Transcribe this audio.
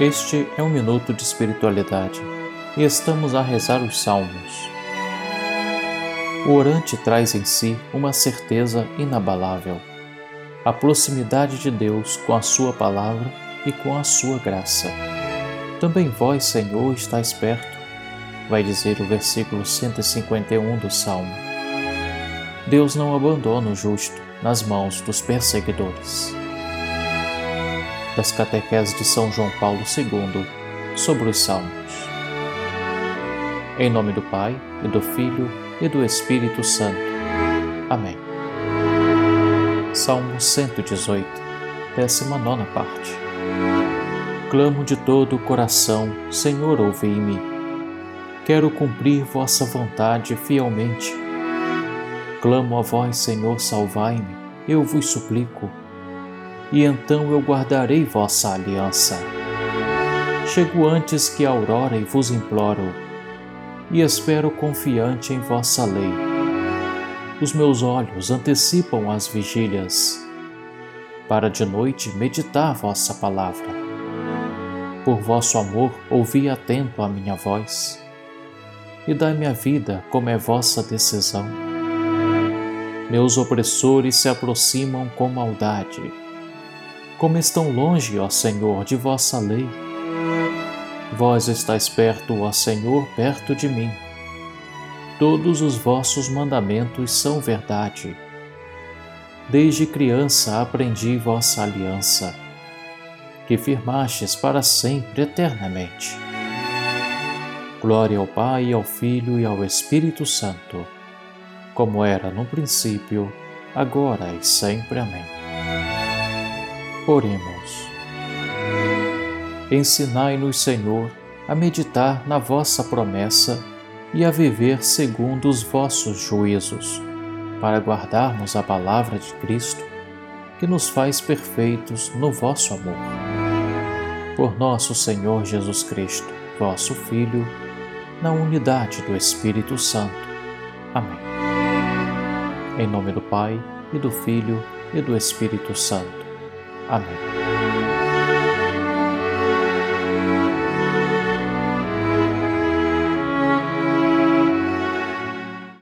Este é um minuto de espiritualidade e estamos a rezar os Salmos. O orante traz em si uma certeza inabalável, a proximidade de Deus com a Sua palavra e com a Sua graça. Também vós, Senhor, estáis perto, vai dizer o versículo 151 do Salmo. Deus não abandona o justo nas mãos dos perseguidores das catequeses de São João Paulo II sobre os Salmos. Em nome do Pai, e do Filho, e do Espírito Santo. Amém. Salmo 118, 19 parte. Clamo de todo o coração, Senhor, ouvi-me. Quero cumprir vossa vontade fielmente. Clamo a vós, Senhor, salvai-me, eu vos suplico e então eu guardarei vossa aliança. Chego antes que a aurora e vos imploro, e espero confiante em vossa lei. Os meus olhos antecipam as vigílias, para de noite meditar vossa palavra. Por vosso amor, ouvi atento a minha voz, e dai-me a vida como é vossa decisão. Meus opressores se aproximam com maldade como estão longe, ó Senhor, de vossa lei. Vós estáis perto, ó Senhor, perto de mim. Todos os vossos mandamentos são verdade. Desde criança aprendi vossa aliança, que firmastes para sempre eternamente. Glória ao Pai, ao Filho e ao Espírito Santo, como era no princípio, agora e sempre. Amém. Oremos. Ensinai-nos, Senhor, a meditar na vossa promessa e a viver segundo os vossos juízos, para guardarmos a palavra de Cristo, que nos faz perfeitos no vosso amor. Por nosso Senhor Jesus Cristo, vosso Filho, na unidade do Espírito Santo. Amém. Em nome do Pai, e do Filho, e do Espírito Santo. Amém.